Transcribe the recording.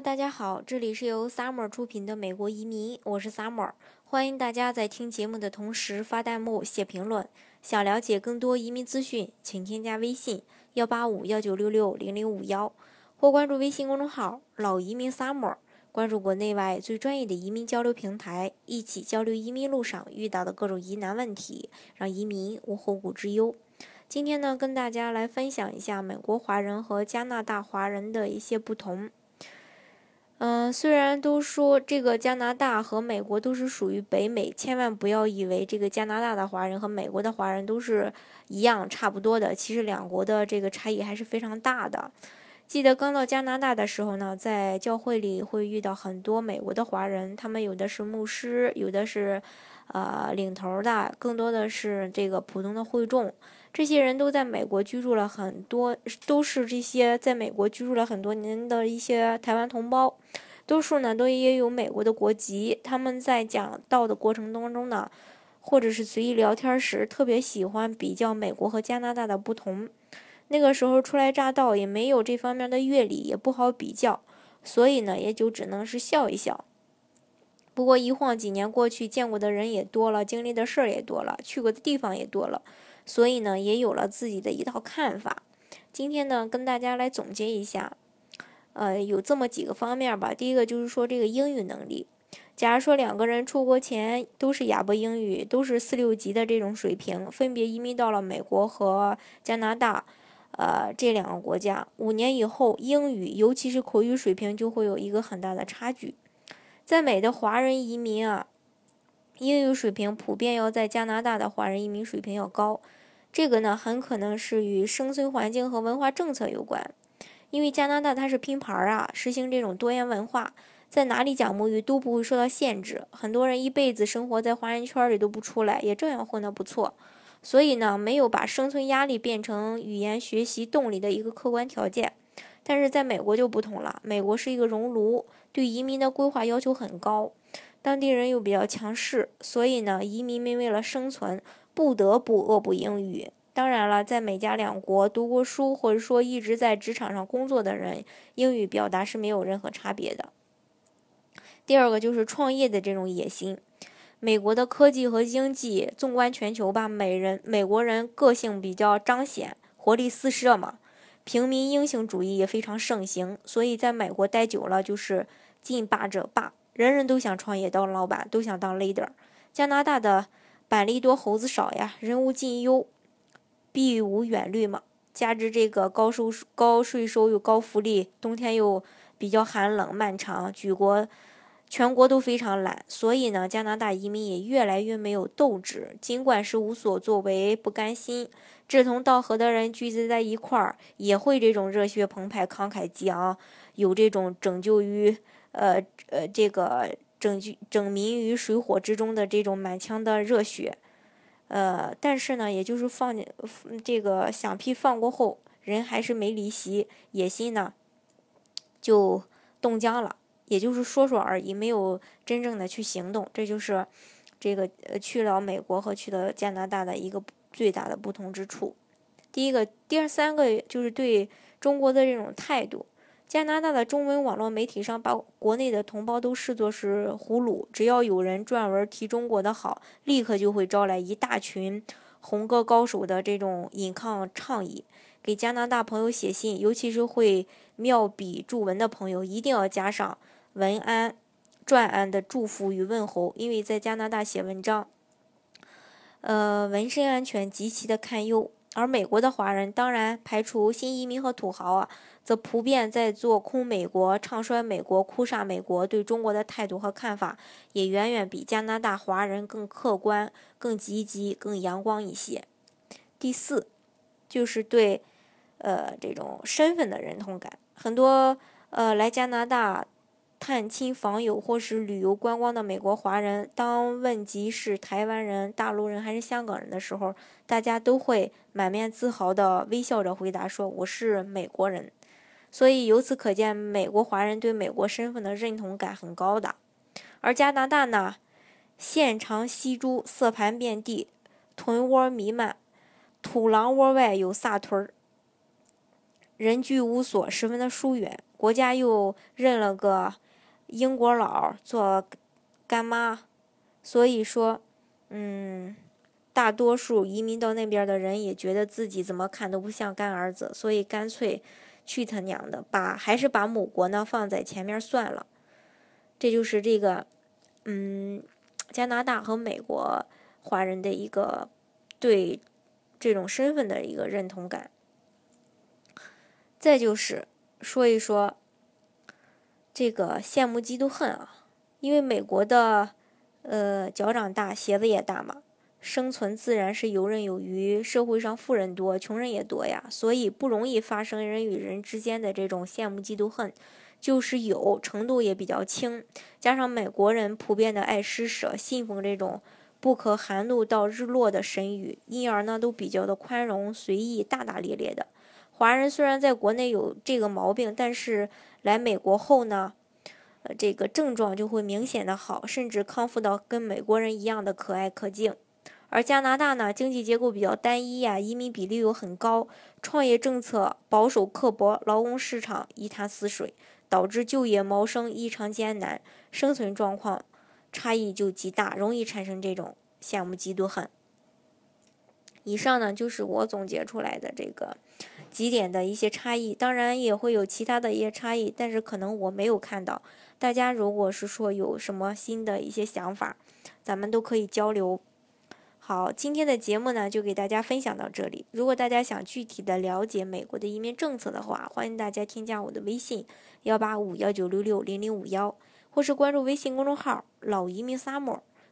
大家好，这里是由 Summer 出品的美国移民，我是 Summer，欢迎大家在听节目的同时发弹幕、写评论。想了解更多移民资讯，请添加微信幺八五幺九六六零零五幺，或关注微信公众号“老移民 Summer”，关注国内外最专业的移民交流平台，一起交流移民路上遇到的各种疑难问题，让移民无后顾之忧。今天呢，跟大家来分享一下美国华人和加拿大华人的一些不同。嗯，虽然都说这个加拿大和美国都是属于北美，千万不要以为这个加拿大的华人和美国的华人都是一样差不多的。其实两国的这个差异还是非常大的。记得刚到加拿大的时候呢，在教会里会遇到很多美国的华人，他们有的是牧师，有的是呃领头的，更多的是这个普通的会众。这些人都在美国居住了很多，都是这些在美国居住了很多年的一些台湾同胞，多数呢都也有美国的国籍。他们在讲道的过程当中呢，或者是随意聊天时，特别喜欢比较美国和加拿大的不同。那个时候初来乍到，也没有这方面的阅历，也不好比较，所以呢，也就只能是笑一笑。不过一晃几年过去，见过的人也多了，经历的事儿也多了，去过的地方也多了。所以呢，也有了自己的一套看法。今天呢，跟大家来总结一下，呃，有这么几个方面吧。第一个就是说这个英语能力。假如说两个人出国前都是哑巴英语，都是四六级的这种水平，分别移民到了美国和加拿大，呃，这两个国家，五年以后，英语尤其是口语水平就会有一个很大的差距。在美的华人移民啊。英语水平普遍要在加拿大的华人移民水平要高，这个呢很可能是与生存环境和文化政策有关。因为加拿大它是拼盘儿啊，实行这种多元文化，在哪里讲母语都不会受到限制。很多人一辈子生活在华人圈里都不出来，也照样混得不错。所以呢，没有把生存压力变成语言学习动力的一个客观条件。但是在美国就不同了，美国是一个熔炉，对移民的规划要求很高。当地人又比较强势，所以呢，移民们为了生存，不得不恶补英语。当然了，在美加两国读过书或者说一直在职场上工作的人，英语表达是没有任何差别的。第二个就是创业的这种野心。美国的科技和经济，纵观全球吧，美人美国人个性比较彰显，活力四射嘛，平民英雄主义也非常盛行，所以在美国待久了，就是近霸者霸。人人都想创业当老板，都想当 leader。加拿大的板栗多猴子少呀，人无近忧，必无远虑嘛。加之这个高收高税收又高福利，冬天又比较寒冷漫长，举国全国都非常懒，所以呢，加拿大移民也越来越没有斗志。尽管是无所作为、不甘心，志同道合的人聚集在一块儿，也会这种热血澎湃、慷慨激昂，有这种拯救于。呃呃，这个拯救拯民于水火之中的这种满腔的热血，呃，但是呢，也就是放这个响屁放过后，人还是没离席，野心呢就冻僵了，也就是说说而已，没有真正的去行动。这就是这个呃去了美国和去了加拿大的一个最大的不同之处。第一个，第二三个就是对中国的这种态度。加拿大的中文网络媒体上把国内的同胞都视作是俘虏，只要有人撰文提中国的好，立刻就会招来一大群红歌高手的这种引抗倡议。给加拿大朋友写信，尤其是会妙笔注文的朋友，一定要加上文安、传安的祝福与问候，因为在加拿大写文章，呃，纹身安全极其的堪忧。而美国的华人，当然排除新移民和土豪啊。则普遍在做空美国、唱衰美国、哭杀美国，对中国的态度和看法也远远比加拿大华人更客观、更积极、更阳光一些。第四，就是对，呃，这种身份的认同感。很多呃来加拿大探亲访友或是旅游观光的美国华人，当问及是台湾人、大陆人还是香港人的时候，大家都会满面自豪地微笑着回答说：“我是美国人。”所以由此可见，美国华人对美国身份的认同感很高的。而加拿大呢，线长细猪，色盘遍地，臀窝弥漫，土狼窝外有撒屯儿，人居无所，十分的疏远。国家又认了个英国佬做干妈，所以说，嗯，大多数移民到那边的人也觉得自己怎么看都不像干儿子，所以干脆去他娘的，把还是把母国呢放在前面算了。这就是这个，嗯，加拿大和美国华人的一个对这种身份的一个认同感。再就是说一说这个羡慕嫉妒恨啊，因为美国的呃脚掌大鞋子也大嘛，生存自然是游刃有余，社会上富人多，穷人也多呀，所以不容易发生人与人之间的这种羡慕嫉妒恨，就是有程度也比较轻，加上美国人普遍的爱施舍，信奉这种不可寒露到日落的神语，因而呢都比较的宽容随意，大大咧咧的。华人虽然在国内有这个毛病，但是来美国后呢，呃，这个症状就会明显的好，甚至康复到跟美国人一样的可爱可敬。而加拿大呢，经济结构比较单一呀，移民比例又很高，创业政策保守刻薄，劳工市场一潭死水，导致就业谋生异常艰难，生存状况差异就极大，容易产生这种羡慕嫉妒恨。以上呢，就是我总结出来的这个。几点的一些差异，当然也会有其他的一些差异，但是可能我没有看到。大家如果是说有什么新的一些想法，咱们都可以交流。好，今天的节目呢就给大家分享到这里。如果大家想具体的了解美国的移民政策的话，欢迎大家添加我的微信幺八五幺九六六零零五幺，或是关注微信公众号“老移民 summer”。